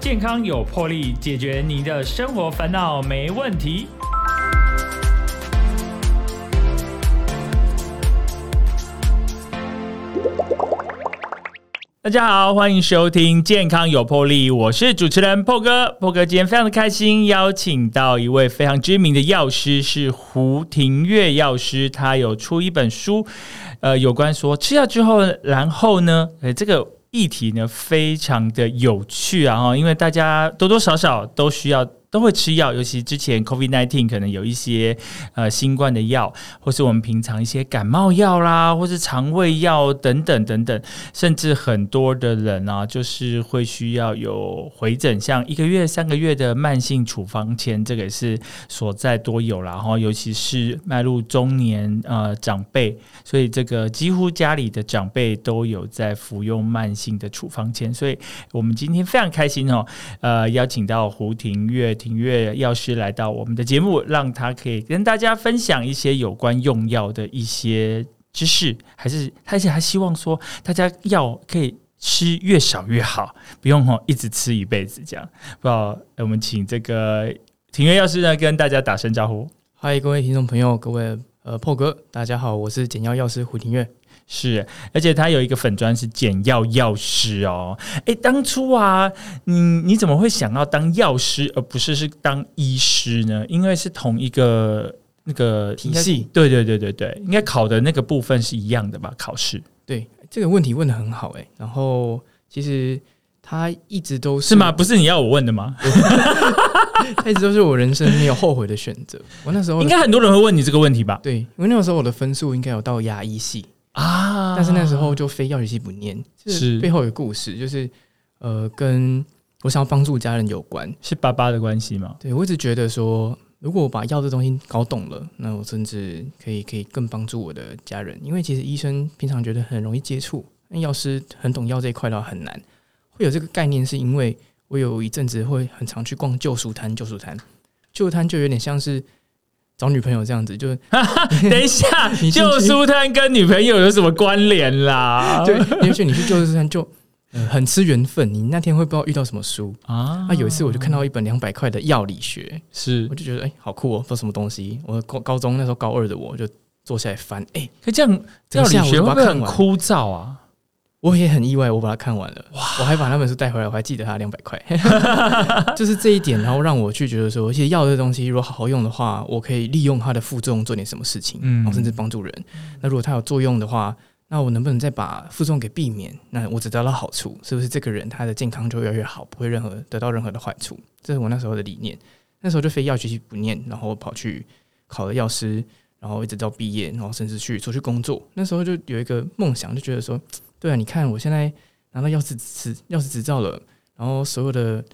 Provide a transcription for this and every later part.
健康有魄力，解决您的生活烦恼没问题。大家好，欢迎收听《健康有魄力》，我是主持人破哥。破哥今天非常的开心，邀请到一位非常知名的药师，是胡廷月药师。他有出一本书，呃，有关说吃药之后，然后呢，呃，这个议题呢非常的有趣啊，哈，因为大家多多少少都需要。都会吃药，尤其之前 COVID nineteen 可能有一些呃新冠的药，或是我们平常一些感冒药啦，或是肠胃药等等等等，甚至很多的人啊，就是会需要有回诊，像一个月、三个月的慢性处方签，这个也是所在多有啦。哈，尤其是迈入中年呃长辈，所以这个几乎家里的长辈都有在服用慢性的处方签，所以我们今天非常开心哦，呃，邀请到胡廷月。庭月药师来到我们的节目，让他可以跟大家分享一些有关用药的一些知识，还是而且还希望说大家药可以吃越少越好，不用哈一直吃一辈子这样。不知道我们请这个庭月药师呢跟大家打声招呼。嗨，各位听众朋友，各位呃破哥，大家好，我是简药药师胡庭月。是，而且他有一个粉砖是简药药师哦。哎，当初啊，你你怎么会想要当药师，而不是是当医师呢？因为是同一个那个体系。对对对对对，应该考的那个部分是一样的吧？考试。对，这个问题问的很好哎。然后其实他一直都是吗？不是你要我问的吗？他 一直都是我人生没有后悔的选择。我那时候应该很多人会问你这个问题吧？对，因为那个时候我的分数应该有到牙医系。啊！但是那时候就非药学系不念，是背后有故事，就是呃，跟我想要帮助家人有关，是爸爸的关系吗？对我一直觉得说，如果我把药这东西搞懂了，那我甚至可以可以更帮助我的家人，因为其实医生平常觉得很容易接触，那药师很懂药这一块的话很难。会有这个概念，是因为我有一阵子会很常去逛旧书摊，旧书摊，旧书摊就有点像是。找女朋友这样子，就 等一下，旧书摊跟女朋友有什么关联啦？对，也许你去旧书摊就很吃缘分。你那天会不知道遇到什么书啊？那有一次我就看到一本两百块的药理学，是我就觉得哎，好酷哦，不知道什么东西。我高高中那时候高二的我就坐下来翻，哎，可这样药理学会不会很枯燥啊？我也很意外，我把它看完了，哇！我还把那本书带回来，我还记得它两百块，就是这一点，然后让我去觉得说，其实药这东西如果好好用的话，我可以利用它的副作用做点什么事情，嗯，然后甚至帮助人。那如果它有作用的话，那我能不能再把副作用给避免？那我只得到好处，是不是这个人他的健康就越来越好，不会任何得到任何的坏处？这是我那时候的理念。那时候就非要学习不念，然后跑去考了药师，然后一直到毕业，然后甚至去出去工作。那时候就有一个梦想，就觉得说。对啊，你看我现在拿到药师执药师执照了，然后所有的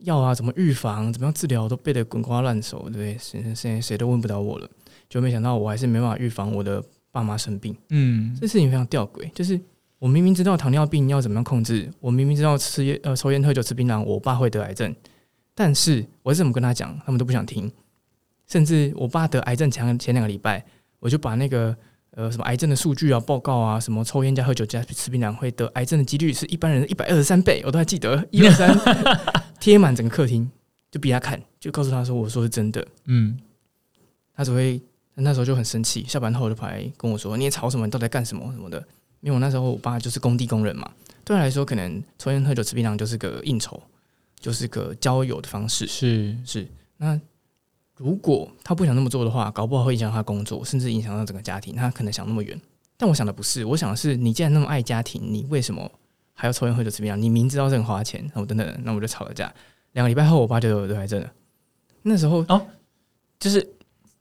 药啊，怎么预防、怎么样治疗都背得滚瓜烂熟，对不对？现现在谁都问不到我了，就没想到我还是没办法预防我的爸妈生病。嗯，这事情非常吊诡，就是我明明知道糖尿病要怎么样控制，我明明知道吃烟呃抽烟喝酒吃槟榔，我爸会得癌症，但是我怎么跟他讲，他们都不想听，甚至我爸得癌症前前两个礼拜，我就把那个。呃，什么癌症的数据啊、报告啊，什么抽烟加喝酒加吃槟榔会得癌症的几率是一般人的一百二十三倍，我都还记得一二三 贴满整个客厅，就逼他看，就告诉他说我说是真的。嗯，他只会那时候就很生气，下班后就跑来跟我说：“你也吵什么？你到底在干什么什么的？”因为我那时候我爸就是工地工人嘛，对他来说，可能抽烟喝酒吃槟榔就是个应酬，就是个交友的方式。是是，那。如果他不想那么做的话，搞不好会影响他工作，甚至影响到整个家庭。他可能想那么远，但我想的不是。我想的是，你既然那么爱家庭，你为什么还要抽烟喝酒怎么样？你明知道这很花钱，然后等等，那我就吵了架。两个礼拜后，我爸就有得癌症了。那时候哦，就是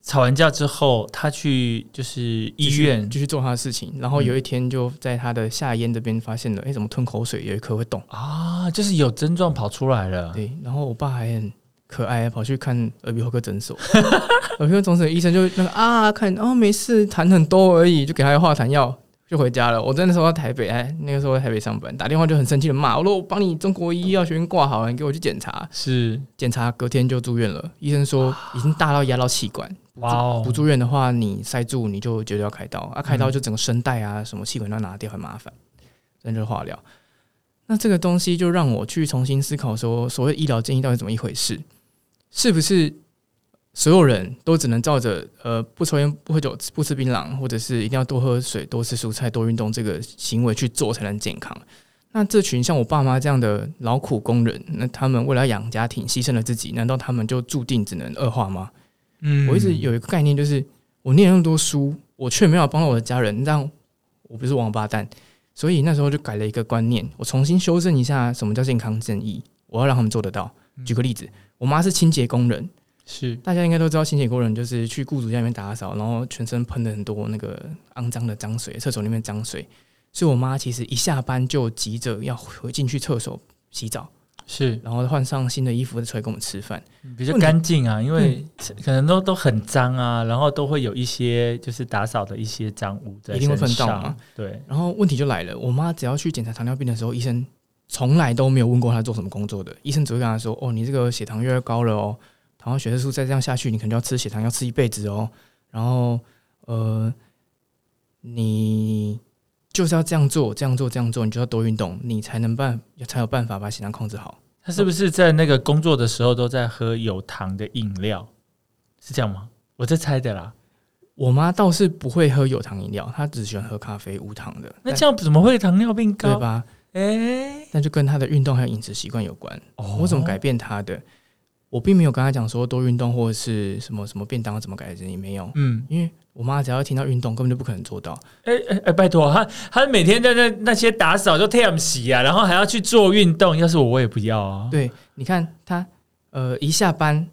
吵完架之后，他去就是医院继续做他的事情。然后有一天，就在他的下咽这边发现了，哎，怎么吞口水有一颗会动啊？就是有症状跑出来了。对，然后我爸还很。可爱，跑去看耳鼻喉科诊所，耳鼻喉诊所医生就那个啊，看哦没事，痰很多而已，就给他化痰药，就回家了。我真的时候在台北，哎，那个时候在台北上班，打电话就很生气的骂我说：“我帮你中国医药学院挂好了，你给我去检查。”是检查，隔天就住院了。医生说已经大到压到气管，哇哦！不住院的话，你塞住你就绝对要开刀啊，开刀就整个声带啊什么气管都要拿掉，很麻烦，真就化疗。那这个东西就让我去重新思考说，所谓医疗建议到底怎么一回事？是不是所有人都只能照着呃不抽烟、不喝酒、不吃槟榔，或者是一定要多喝水、多吃蔬菜、多运动这个行为去做才能健康？那这群像我爸妈这样的劳苦工人，那他们为了养家庭牺牲了自己，难道他们就注定只能恶化吗？嗯我一直有一个概念，就是我念了那么多书，我却没有帮到我的家人，让我不是王八蛋。所以那时候就改了一个观念，我重新修正一下什么叫健康正义，我要让他们做得到。举个例子，我妈是清洁工人，是大家应该都知道，清洁工人就是去雇主家里面打扫，然后全身喷了很多那个肮脏的脏水，厕所里面脏水。所以我妈其实一下班就急着要回进去厕所洗澡，是然后换上新的衣服再出来跟我们吃饭。比较干净啊，因为可能都都很脏啊，然后都会有一些就是打扫的一些脏污在一定会到嘛。对，然后问题就来了，我妈只要去检查糖尿病的时候，医生从来都没有问过他做什么工作的，医生只会跟他说：“哦，你这个血糖越来越高了哦，糖化血色素再这样下去，你可能就要吃血糖，要吃一辈子哦。然后呃，你就是要这样做，这样做，这样做，你就要多运动，你才能办才有办法把血糖控制好。他是不是在那个工作的时候都在喝有糖的饮料？是这样吗？我在猜的啦。我妈倒是不会喝有糖饮料，她只喜欢喝咖啡无糖的。那这样怎么会糖尿病高？对吧？哎、那就跟他的运动还有饮食习惯有关。哦我怎么改变他的？我并没有跟他讲说多运动或者是什么什么便当怎么改正，也没有。嗯，因为我妈只要听到运动，根本就不可能做到。哎哎哎，拜托，她她每天在那那些打扫就 t 洗啊，然后还要去做运动，要是我我也不要啊。对，你看她，呃，一下班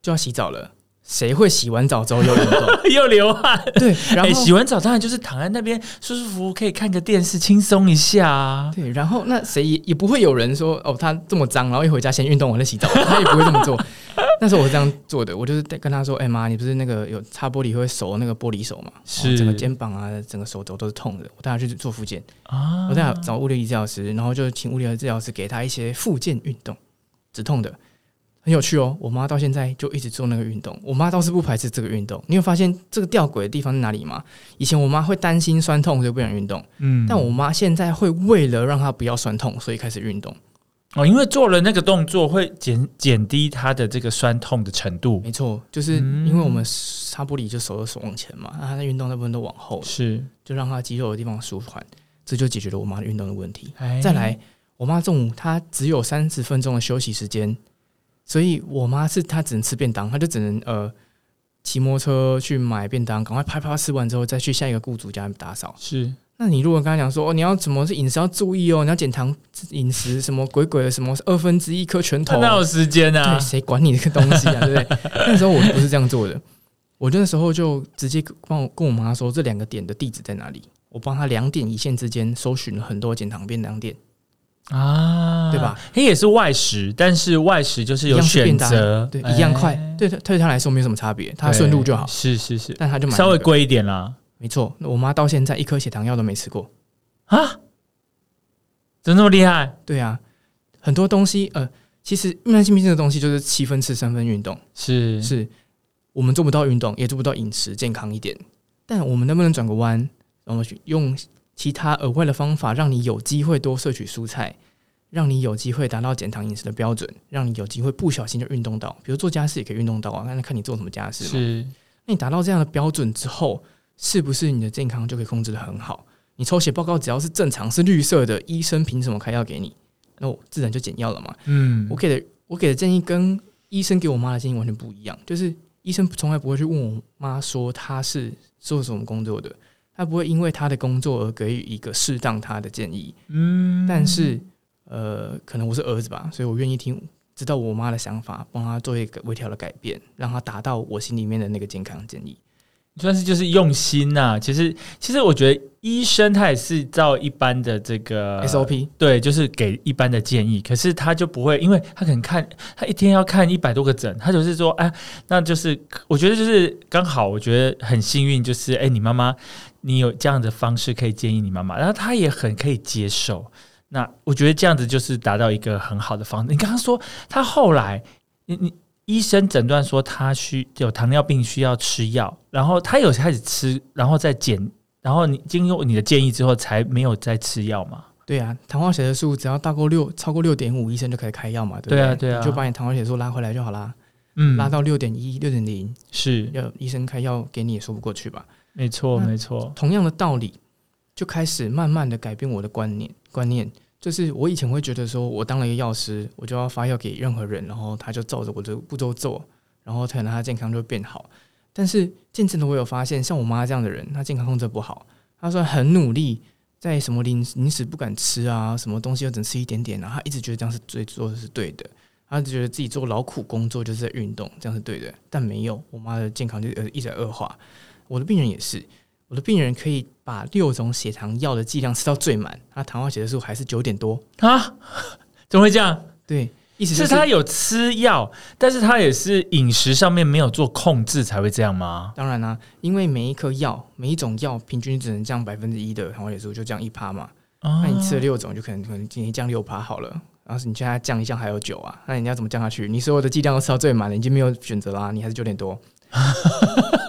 就要洗澡了，谁会洗完澡之后又运动？又流汗。对，然哎、后、洗完澡当然就是躺在那边舒舒服服，可以看个电视，轻松一下啊。对，然后那谁也也不会有人说哦，他这么脏，然后一回家先运动完再洗澡，他也不会这么做。那时候我是这样做的，我就是跟他说：“哎、妈，你不是那个有擦玻璃会手那个玻璃手嘛？是哦整个肩膀啊，整个手肘都是痛的。我带他去做复健。啊我带他找物理治疗师，然后就请物理治疗师给他一些复健运动，止痛的，很有趣哦。我妈到现在就一直做那个运动，我妈倒是不排斥这个运动。你有发现这个吊诡的地方在哪里吗？以前我妈会担心酸痛，所以不想运动，嗯但我妈现在会为了让她不要酸痛，所以开始运动。哦，因为做了那个动作会减减低她的这个酸痛的程度。没错，就是嗯因为我们擦玻璃就手就手往前嘛，那她的运动那部分都往后，是，就让她肌肉的地方舒缓，这就解决了我妈的运动的问题。哎再来，我妈中午她只有三十分钟的休息时间，所以我妈是她只能吃便当，她就只能呃骑摩托车去买便当，赶快啪啪吃完之后再去下一个雇主家打扫。是那你如果跟她讲说哦，你要怎么是饮食要注意哦，你要减糖饮食什么鬼鬼的什么二分之一颗拳头，他哪有时间啊对，？谁管你这个东西啊，对不对？那时候我不是这样做的，我那时候就直接帮我跟我妈说这两个点的地址在哪里，我帮她两点一线之间搜寻了很多减糖便当店。啊，对吧？它也是外食，但是外食就是有选择，对，哎一样快，对他对他来说没有什么差别，他顺路就好。是是是，但他就买、稍微，贵一点啦。没错。我妈到现在一颗血糖药都没吃过。啊，怎么那么厉害？对啊，很多东西，呃，其实慢性病这个东西就是七分吃三分运动，是是我们做不到运动，也做不到饮食健康一点，但我们能不能转个弯，然后去用其他额外的方法，让你有机会多摄取蔬菜，让你有机会达到减糖饮食的标准，让你有机会不小心就运动到，比如做家事也可以运动到啊，那看你做什么家事嘛。是，那你达到这样的标准之后，是不是你的健康就可以控制的很好？你抽血报告只要是正常是绿色的，医生凭什么开药给你？那我自然就减药了嘛。嗯我，给的我给的建议跟医生给我妈的建议完全不一样，就是医生从来不会去问我妈说她是做什么工作的，他不会因为她的工作而给予一个适当她的建议。嗯但是呃，可能我是儿子吧，所以我愿意听。知道我妈的想法，帮她做一个微调的改变，让她达到我心里面的那个健康建议。算是就是用心呐、其实，其实我觉得医生他也是照一般的这个 SOP 对，就是给一般的建议，可是他就不会，因为他可能看他一天要看一百多个诊，他就是说，哎，那就是我觉得就是刚好，我觉得很幸运，就是哎，你妈妈你有这样的方式可以建议你妈妈，然后她也很可以接受。那我觉得这样子就是达到一个很好的方式。你刚刚说他后来，你你医生诊断说他需有糖尿病，需要吃药，然后他有开始吃，然后再减，然后你经过你的建议之后，才没有再吃药嘛？对啊，糖化血色素只要大过六，超过六点五，医生就可以开药嘛，对不对啊对啊就把你糖化血色素拉回来就好啦，嗯，拉到六点一、六点零，是要医生开药给你也说不过去吧？没错没错，同样的道理，就开始慢慢的改变我的观念。观念就是我以前会觉得说，我当了一个药师，我就要发药给任何人，然后他就照着我的步骤做，然后可能他健康就变好。但是渐渐的，我有发现，像我妈这样的人，她健康控制不好，她说很努力，在什么零零食不敢吃啊，什么东西又只吃一点点啊，她一直觉得这样是最做的是对的。她觉得自己做劳苦工作就是在运动，这样是对的，但没有，我妈的健康就呃一直在恶化。我的病人也是，我的病人可以把六种血糖药的剂量吃到最满，他糖化血色素还是九点多。啊，怎么会这样？对，意思就是他有吃药，但是他也是饮食上面没有做控制才会这样吗？当然啦、因为每一颗药、每一种药平均只能降百分之一的糖化血素，就降一趴嘛。哦那你吃了六种，就可能可能今天降六趴好了。然后你现在降一降还有九啊，那你要怎么降下去？你所有的剂量都吃到最满了，你已经没有选择啦，你还是九点多，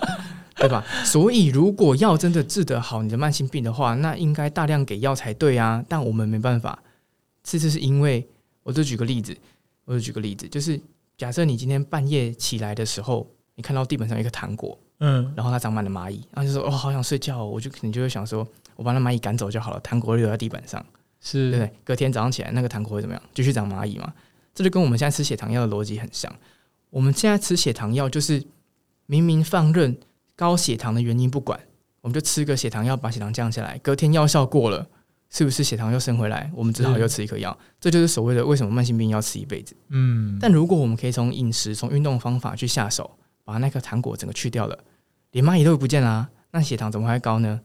对吧？所以如果药真的治得好你的慢性病的话，那应该大量给药才对啊。但我们没办法，这就是因为我就举个例子，我就举个例子，就是假设你今天半夜起来的时候，你看到地板上有一个糖果，嗯，然后它长满了蚂蚁，然后就说哦，好想睡觉、哦，我就可能就会想说，我把那蚂蚁赶走就好了，糖果留在地板上。对不是对？隔天早上起来，那个糖果会怎么样？继续长蚂蚁嘛？这就跟我们现在吃血糖药的逻辑很像。我们现在吃血糖药，就是明明放任高血糖的原因不管，我们就吃个血糖药把血糖降下来，隔天药效过了，是不是血糖又升回来？我们只好又吃一颗药。这就是所谓的为什么慢性病要吃一辈子。嗯，但如果我们可以从饮食、从运动方法去下手，把那颗糖果整个去掉了，连蚂蚁都不见啦、那血糖怎么会高呢？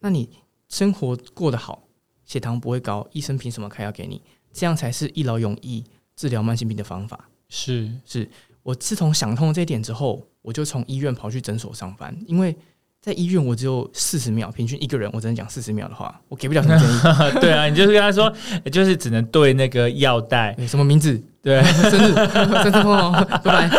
那你生活过得好，血糖不会高，医生凭什么开药给你？这样才是一劳永逸治疗慢性病的方法。是是我自从想通了这一点之后，我就从医院跑去诊所上班，因为在医院我只有四十秒，平均一个人我只能讲四十秒的话，我给不了什么建议。对啊，你就是跟他说，就是只能对那个药袋，什么名字？对，生日，生日哦，拜拜。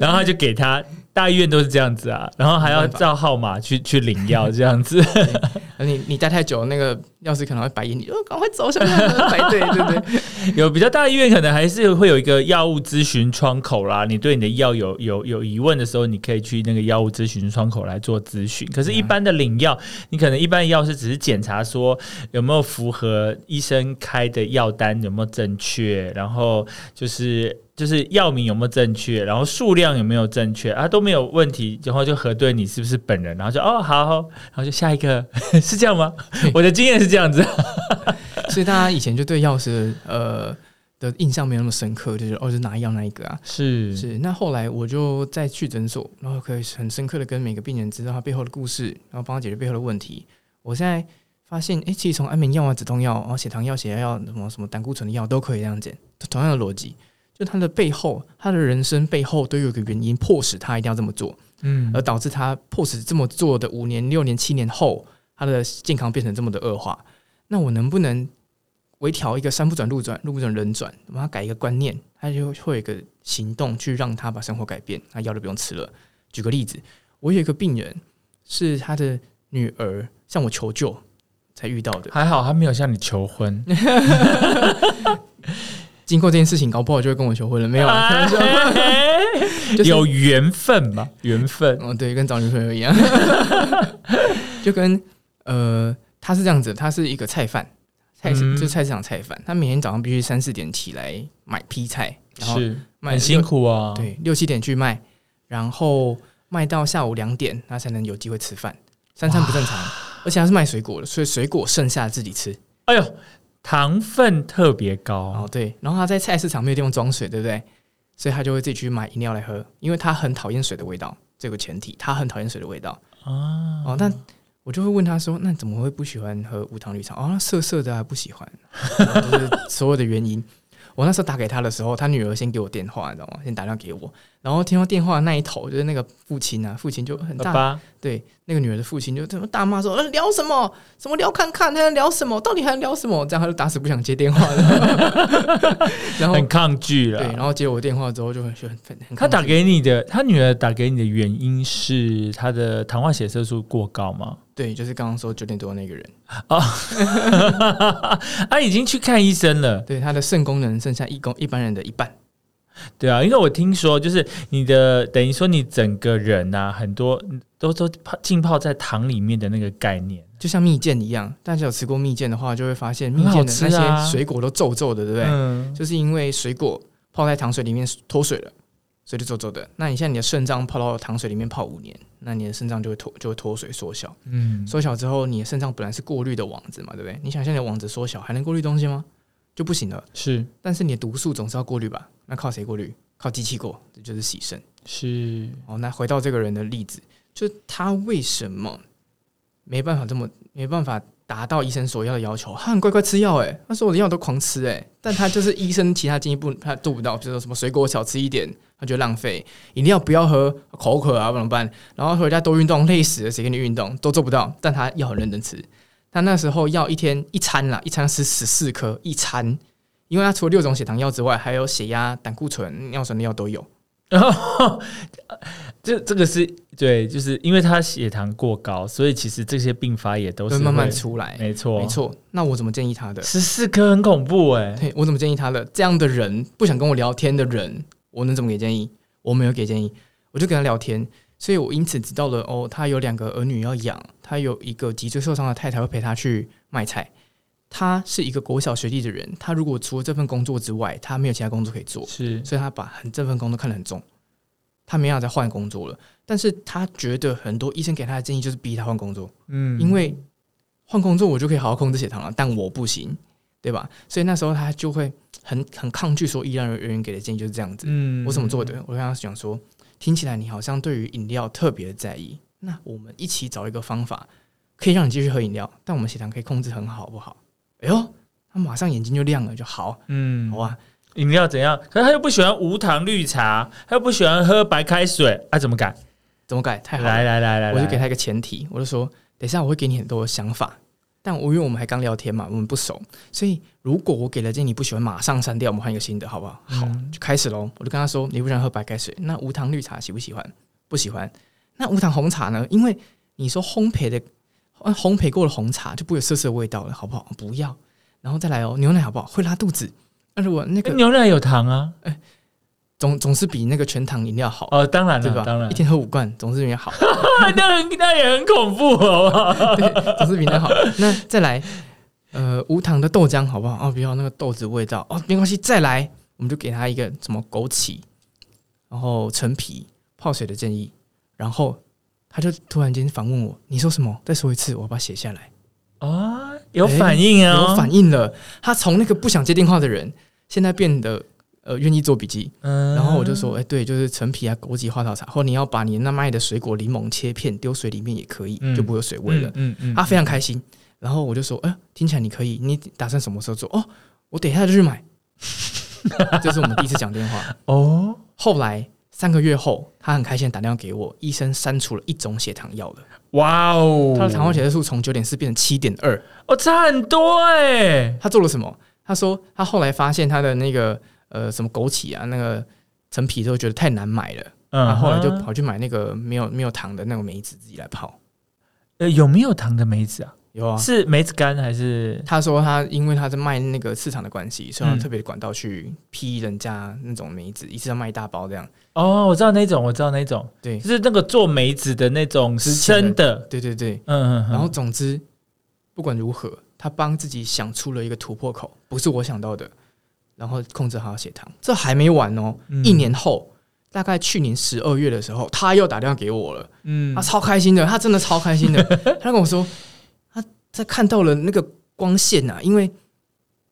然后他就给他。大医院都是这样子啊，然后还要照号码去去领药，这样子。而你你待太久，那个药师可能会白眼你，哦，赶快走，小朋友排队，对不对？有比较大的医院，可能还是会有一个药物咨询窗口啦。你对你的药有有有疑问的时候，你可以去那个药物咨询窗口来做咨询。可是，一般的领药，你可能一般的药师只是检查说有没有符合医生开的药单有没有正确，然后就是就是药名有没有正确，然后数量有没有正确啊都没有问题，然后就核对你是不是本人，然后就哦好，然后就下一个 是这样吗？我的经验是这样子。所以大家以前就对药师呃的印象没有那么深刻，就是哦，就是哪一样哪一个啊？是是。那后来我就再去诊所，然后可以很深刻的跟每个病人知道他背后的故事，然后帮他解决背后的问题。我现在发现，哎、其实从安眠药啊、止痛药，然后血糖药、血压药、什么什么胆固醇的药都可以这样减，同样的逻辑。就他的背后，他的人生背后都有一个原因，迫使他一定要这么做。嗯而导致他迫使这么做的五年、六年、七年后，他的健康变成这么的恶化。那我能不能微调一个山不转路转，路不转人转，帮他改一个观念，他就会有一个行动去让他把生活改变，他药都不用吃了。举个例子，我有一个病人是他的女儿向我求救才遇到的，还好他没有向你求婚，经过这件事情，搞不好就会跟我求婚了。没有啊，开玩笑就是有缘分吧？缘分哦，对，跟找女朋友一样，就跟呃，他是这样子，他是一个菜贩，菜市、嗯就是菜市场菜贩，他每天早上必须三四点起来买批菜，然后很辛苦啊。，对，六七点去卖，然后卖到下午两点，他才能有机会吃饭，三餐不正常，而且他是卖水果的，所以水果剩下自己吃。哎呦，糖分特别高哦，，对，然后他在菜市场没有地方装水，对不对？所以他就会自己去买饮料来喝，因为他很讨厌水的味道，这个前提，他很讨厌水的味道。啊，哦，但我就会问他说：“那怎么会不喜欢喝无糖绿茶？”哦，那涩涩的啊，不喜欢，就是所有的原因。我那时候打给他的时候，他女儿先给我电话，你知道吗？先打电话给我，然后听到电话那一头就是那个父亲啊，父亲就很大，爸爸，对那个女儿的父亲就这么大骂说：“呃，聊什么？什么聊看看？他在聊什么？到底还在聊什么？”这样他就打死不想接电话了。然后很抗拒了对，然了。后接我电话之后就很很很很他打给你的，他女儿打给你的原因是他的糖化血色素过高吗？对，就是刚刚说九点多那个人，他已经去看医生了。对他的肾功能剩下一公一般人的一半。对啊，因为我听说，就是你的等于说你整个人啊，很多都都泡浸泡在糖里面的那个概念。就像蜜饯一样，大家有吃过蜜饯的话，就会发现蜜饯的那些水果都皱皱的，对不对？嗯，就是因为水果泡在糖水里面脱水了，所以就皱皱的。那你像你的肾脏泡到糖水里面泡五年，那你的肾脏就会脱就会脱水缩小，嗯，缩小之后，你的肾脏本来是过滤的网子嘛，对不对？你想象你的网子缩小，还能过滤东西吗？就不行了。是但是你的毒素总是要过滤吧？那靠谁过滤？靠机器过，这就是洗肾。是，哦，那回到这个人的例子，就是他为什么没办法这么没办法达到医生所要的要求？他很乖乖吃药，诶，他说我的药都狂吃，诶，但他就是医生其他进一步他做不到，比如说什么水果少吃一点，他觉得浪费；饮料不要喝，口渴啊，不怎么办？然后回家多运动，累死了，谁给你运动？都做不到，但他要很认真吃。他那时候药一天一餐啦，一餐吃十四颗，一餐，因为他除了六种血糖药之外，还有血压、胆固醇、尿酸的药都有。然 后这这个是对，就是因为他血糖过高，所以其实这些并发也都是慢慢出来。没错，没，错，那我怎么建议他的？十四颗很恐怖哎，对我怎么建议他的？这样的人不想跟我聊天的人，我能怎么给建议？我没有给建议，我就跟他聊天，所以我因此知道了哦，他有两个儿女要养，他有一个脊椎受伤的太太会陪他去卖菜。他是一个国小学历的人，他如果除了这份工作之外，他没有其他工作可以做，是所以他把很这份工作看得很重，他没有再换工作了。但是他觉得很多医生给他的建议就是逼他换工作，嗯因为换工作我就可以好好控制血糖了，但我不行，对吧？所以那时候他就会很很抗拒说医疗人员给的建议就是这样子。嗯我怎么做的？我跟他讲说，听起来你好像对于饮料特别的在意，那我们一起找一个方法，可以让你继续喝饮料，但我们血糖可以控制很好，好不好？哎呦，他马上眼睛就亮了，就好，嗯好啊。饮料怎样？可是他又不喜欢无糖绿茶，他又不喜欢喝白开水，啊，怎么改？怎么改？太好了！来来来来，我就给他一个前提，我就说，等一下我会给你很多想法，但我因为我们还刚聊天嘛，我们不熟，所以如果我给了建议你不喜欢，马上删掉，我们换一个新的，好不好？好，嗯就开始喽。我就跟他说，你不喜欢喝白开水，那无糖绿茶喜不喜欢？不喜欢。那无糖红茶呢？因为你说烘焙的，呃烘焙过的红茶就不会有涩涩的味道了，好不好？不要。然后再来哦，牛奶好不好？会拉肚子。那如果那个牛奶有糖啊？总总是比那个全糖饮料好，哦，当然了，对吧？当然一，天喝五罐，总是比那好。那很那也很恐怖，好不好？对，总是比那好。那再来，呃，无糖的豆浆好不好？哦，不要那个豆子味道哦，没关系，再来，我们就给他一个什么枸杞，然后陈皮泡水的建议，然后他就突然间反问我：“你说什么？再说一次，我把它写下来。啊，有反应啊，有反应了，他从那个不想接电话的人，现在变得呃愿意做笔记。嗯然后我就说：“哎、对，就是陈皮啊、枸杞、花草茶，或你要把你那卖的水果柠檬切片丢水里面也可以，嗯就不会有水味了。嗯嗯，他非常开心。然后我就说：“哎、听起来你可以，你打算什么时候做？哦，我等一下就去买。”这是我们第一次讲电话。哦，后来三个月后，他很开心地打电话给我，医生删除了一种血糖药了，哇哦，他的糖化血色素从九点四变成七点二。哦差很多哎，他做了什么？他说他后来发现他的那个呃什么枸杞啊，那个陈皮都觉得太难买了，嗯他后来就跑去买那个没有没有糖的那个梅子自己来泡。呃有没有糖的梅子啊？有啊，是梅子干还是？他说他因为他在卖那个市场的关系，所以特别管道去批人家那种梅子，一次要卖一大包这样。哦，我知道那种，我知道那种，对就是那个做梅子的那种之前的生的，对对对，嗯嗯，嗯然后总之不管如何，他帮自己想出了一个突破口，不是我想到的，然后控制好血糖。这还没完哦，嗯一年后。大概去年十二月的时候，他又打电话给我了，嗯他超开心的，他真的超开心的。他跟我说，他在看到了那个光线呐、因为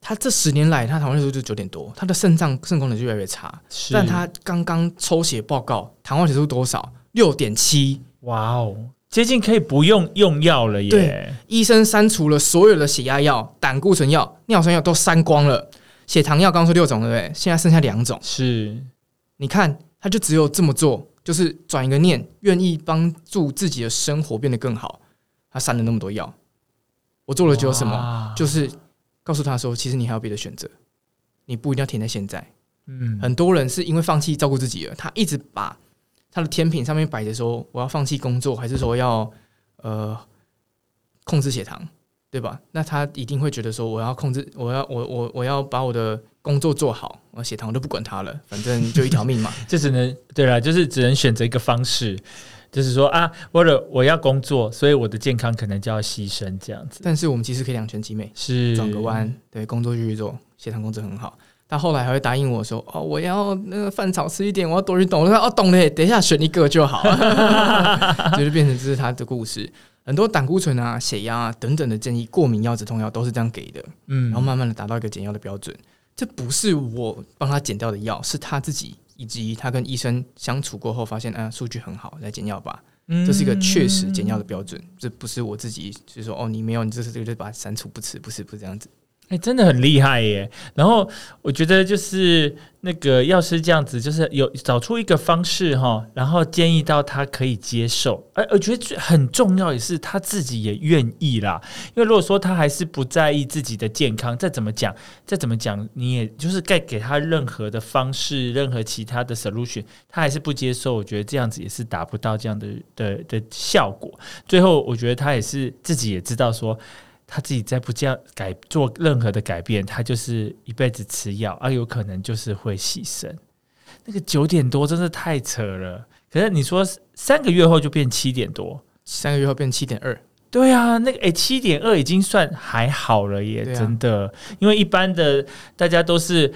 他这十年来他糖化血素就九点多，他的肾脏肾功能就越来越差。但他刚刚抽血报告，糖化血素多少？六点七。哇哦，接近可以不用用药了耶对，医生删除了所有的血压药、胆固醇药、尿酸药都删光了，血糖药刚说六种对不对？现在剩下两种。是你看他就只有这么做，就是转一个念，愿意帮助自己的生活变得更好。他删了那么多药，我做了只有什么？就是告诉他说，其实你还有别的选择，你不一定要停在现在。嗯很多人是因为放弃照顾自己了，他一直把他的天平上面摆着说，我要放弃工作，还是说要呃控制血糖，对吧？那他一定会觉得说，我要控制，我要我我我要把我的工作做好，我血糖我都不管它了，反正就一条命嘛。就只能对了，就是只能选择一个方式，就是说啊，为了我要工作，所以我的健康可能就要牺牲这样子。但是我们其实可以两全其美，是转个弯，对，工作继续做，血糖控制很好。他后来还会答应我说：“哦，我要那个饭少吃一点，我要多运动。”我说：“哦，懂了，等一下选一个就好。”就是变成这是他的故事。很多胆固醇啊、血压啊等等的建议，过敏药、止痛药都是这样给的，嗯然后慢慢的达到一个减药的标准。这不是我帮他减掉的药，是他自己以及他跟医生相处过后发现，啊，数据很好，来减药吧。这是一个确实减药的标准，这不是我自己就是说哦，你没有，你这是这个就把它删除不吃，不是不是这样子。哎、真的很厉害耶！然后我觉得就是那个药师这样子，就是有找出一个方式哈，然后建议到他可以接受，而我觉得最很重要也是他自己也愿意啦。因为如果说他还是不在意自己的健康，再怎么讲，再怎么讲，你也就是该给他任何的方式，任何其他的 solution，他还是不接受。我觉得这样子也是达不到这样的的的效果。最后，我觉得他也是自己也知道说。他自己再不这样改做任何的改变，他就是一辈子吃药，啊，有可能就是会牺牲。那个九点多真是太扯了。可是你说三个月后就变七点多，三个月后变七点二，对啊，那个诶七点二已经算还好了耶，啊真的。因为一般的大家都是，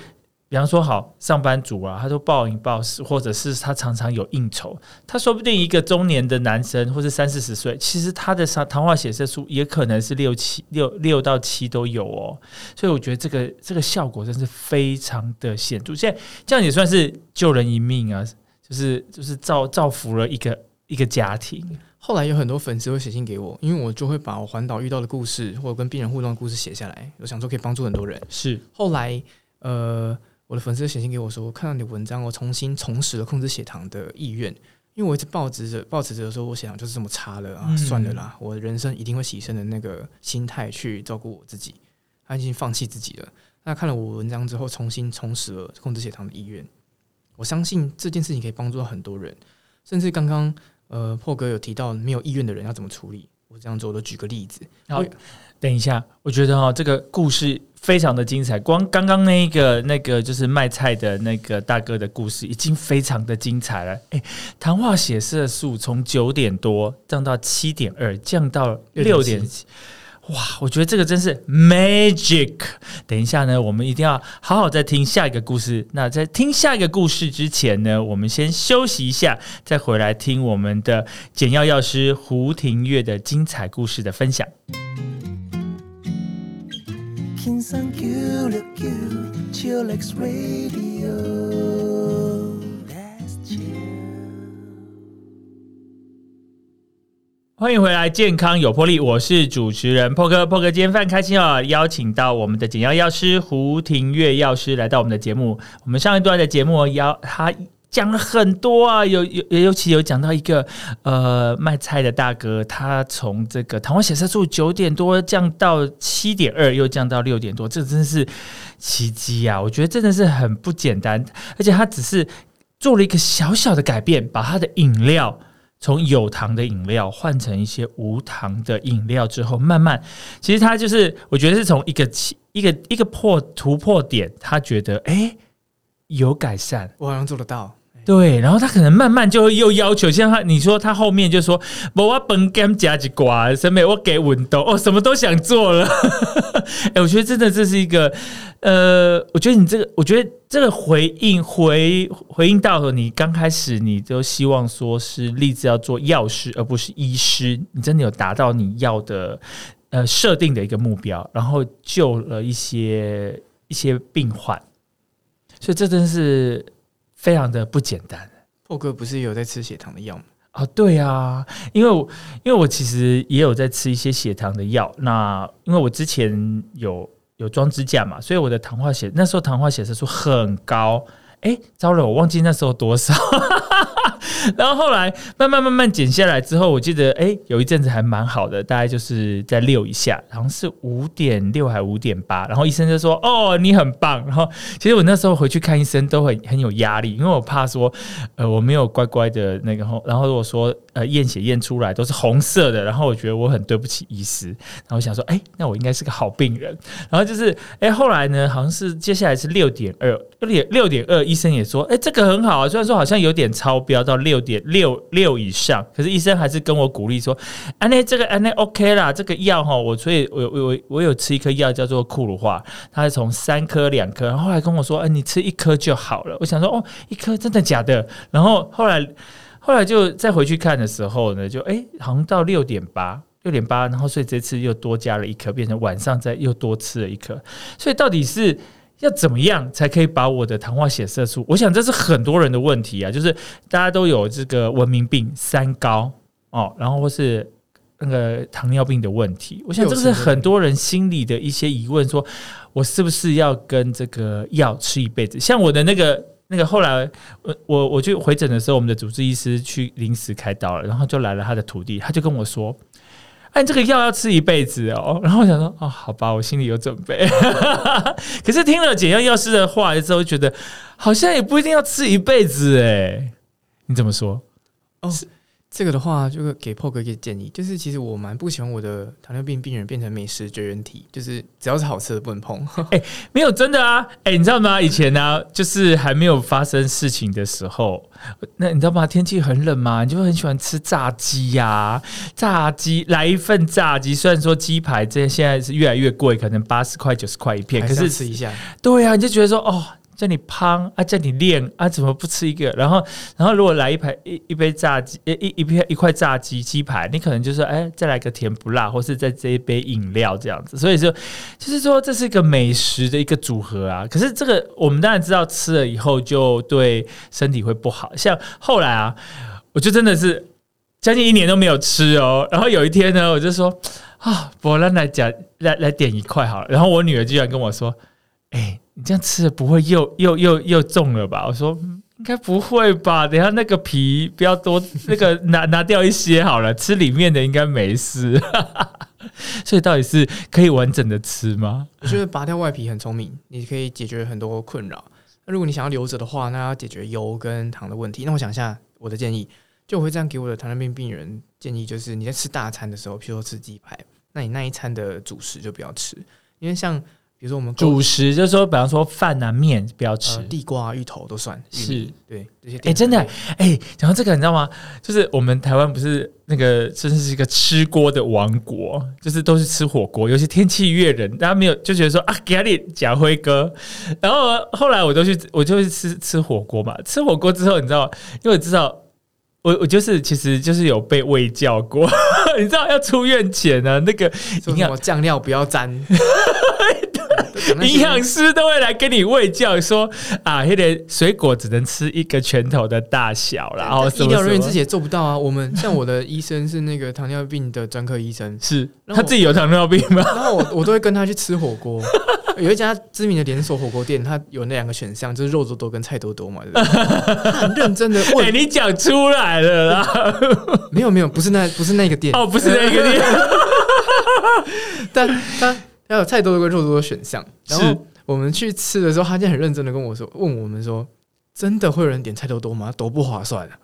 比方说好上班族啊，他都暴饮暴食，或者是他常常有应酬，他说不定一个中年的男生或是三四十岁，其实他的糖糖化血色素也可能是六七六六到七都有哦。所以我觉得这个这个效果真是非常的显著。现在这样也算是救人一命啊，就是就是造造福了一个一个家庭。后来有很多粉丝会写信给我，因为我就会把我环岛遇到的故事或者跟病人互动的故事写下来，我想说可以帮助很多人。是后来，呃，我的粉丝写信给我说，看到你的文章，我重新重拾了控制血糖的意愿。因为我一直抱持着抱持着说我血糖就是这么差了啊，嗯算了啦，我人生一定会牺牲的那个心态去照顾我自己，他已经放弃自己了。那看了我文章之后，重新重拾了控制血糖的意愿。我相信这件事情可以帮助到很多人，甚至刚刚呃破哥有提到没有意愿的人要怎么处理，我这样做我都举个例子。等一下，我觉得哈、这个故事非常的精彩。光刚刚那一个那个就是卖菜的那个大哥的故事，已经非常的精彩了。诶，糖化血色素从九点多降到七点二，降到六点七。哇，我觉得这个真是 magic。等一下呢，我们一定要好好再听下一个故事。那在听下一个故事之前呢，我们先休息一下，再回来听我们的简要药师胡庭月的精彩故事的分享。King San Q Q Chillax Radio. 欢迎回来，健康有魄力，我是主持人破哥。破哥今天非常开心哦，邀请到我们的简药药师胡庭月药师来到我们的节目。我们上一段的节目邀他讲了很多啊，有有尤其有讲到一个呃卖菜的大哥，他从这个糖化血色素九点多降到七点二，又降到六点多，这真是奇迹啊！我觉得真的是很不简单，而且他只是做了一个小小的改变，把他的饮料。从有糖的饮料换成一些无糖的饮料之后，慢慢，其实他就是我觉得是从一个起一个一个破突破点，他觉得哎、诶有改善，我好像做得到。对，然后他可能慢慢就会又要求，像他你说他后面就说，我我本 game 加几瓜，什么我给运动哦，什么都想做了。哎、我觉得真的这是一个，呃，我觉得你这个，我觉得这个回应回回应到了你刚开始你都希望说是立志要做药师而不是医师，你真的有达到你要的呃设定的一个目标，然后救了一些一些病患，所以这真是非常的不简单。破哥不是有在吃血糖的药吗？啊，对啊，因为我因为我其实也有在吃一些血糖的药，那因为我之前有有装支架嘛，所以我的糖化血那时候糖化血色素很高，哎，糟了，我忘记那时候多少。然后后来慢慢慢慢减下来之后，我记得哎，有一阵子还蛮好的，大概就是在六一下，好像是五点六还五点八。然后医生就说：“哦，你很棒。”然后其实我那时候回去看医生都很很有压力，因为我怕说，呃，我没有乖乖的那个。然后如果说呃验血验出来都是红色的，然后我觉得我很对不起医师。然后我想说，哎，那我应该是个好病人。然后就是哎，后来呢，好像是接下来是六点二，六点六点二，医生也说，哎，这个很好啊。虽然说好像有点超标到六点六六以上，可是医生还是跟我鼓励说，安内这个安内 OK 啦，这个药哈，我所以我我我有吃一颗药叫做库鲁化，他是从三颗两颗，然后后来跟我说，哎，你吃一颗就好了。我想说，哦，一颗真的假的？然后后来后来就再回去看的时候呢，就哎，好像到六点八。六点八，然后所以这次又多加了一颗，变成晚上再又多吃了一颗。所以到底是要怎么样才可以把我的糖化血色素？我想这是很多人的问题啊，就是大家都有这个文明病三高哦，然后或是那个糖尿病的问题。我想这是很多人心里的一些疑问，说我是不是要跟这个药吃一辈子？像我的那个那个后来，我我我去回诊的时候，我们的主治医师去临时开刀了，然后就来了他的徒弟，他就跟我说。哎这个药要吃一辈子哦，然后我想说哦，好吧，我心里有准备。可是听了检验药师的话之后，觉得好像也不一定要吃一辈子哎，你怎么说？哦。这个的话，就是给破哥一个建议，就是其实我蛮不喜欢我的糖尿病病人变成美食绝缘体，就是只要是好吃的不能碰。哎，没有真的啊！哎，你知道吗？以前呢，就是还没有发生事情的时候，那你知道吗？天气很冷嘛，你就很喜欢吃炸鸡呀，炸鸡来一份炸鸡。虽然说鸡排这现在是越来越贵，可能八十块、九十块一片，可是吃一下，对啊，你就觉得说哦。叫你胖啊，叫你练啊，怎么不吃一个？然后，然后如果来一排一一杯炸鸡，一一片一块炸鸡鸡排，你可能就是哎，再来个甜不辣，或是在这一杯饮料这样子。所以说，就是说这是一个美食的一个组合啊。可是这个我们当然知道，吃了以后就对身体会不好。像后来啊，我就真的是将近一年都没有吃哦。然后有一天呢，我就说啊，我来来讲来来点一块好了。然后我女儿居然跟我说，哎。你这样吃的不会又又又又重了吧？我说应该不会吧，等下那个皮不要多，那个拿拿掉一些好了，吃里面的应该没事。所以到底是可以完整的吃吗？我觉得拔掉外皮很聪明，你可以解决很多困扰。那如果你想要留着的话，那要解决油跟糖的问题。那我想一下我的建议，就我会这样给我的糖尿病病人建议，就是你在吃大餐的时候，譬如说吃鸡排，那你那一餐的主食就不要吃，因为像。比如说我们主食，就是说，比方说饭啊、面不要吃，地瓜、芋头都算是，对这些。哎，真的，哎，讲到这个，你知道吗？就是我们台湾不是那个，真的是一个吃锅的王国，就是都是吃火锅，尤其天气越冷，大家没有就觉得说啊，给你贾辉哥。然后后来我都去，我就去吃吃火锅嘛。吃火锅之后，你知道，因为我知道，我我就是其实就是有被喂教过，你知道要出院前呢，那个营养酱料不要沾。营养师都会来跟你喂教，说啊，那个水果只能吃一个拳头的大小然后医疗人员自己也做不到啊。我们像我的医生是那个糖尿病的专科医生，是他自己有糖尿病吗？然后我我都会跟他去吃火锅。有一家知名的连锁火锅店，他有那两个选项，就是肉多多跟菜多多嘛。他很认真的问你讲出来了啦。没有没有，不是那不是那个店哦，不是那个店。但他。要有菜多多跟肉多多选项，然后我们去吃的时候，他就很认真的跟我说，问我们说，真的会有人点菜多多吗？多不划算啊。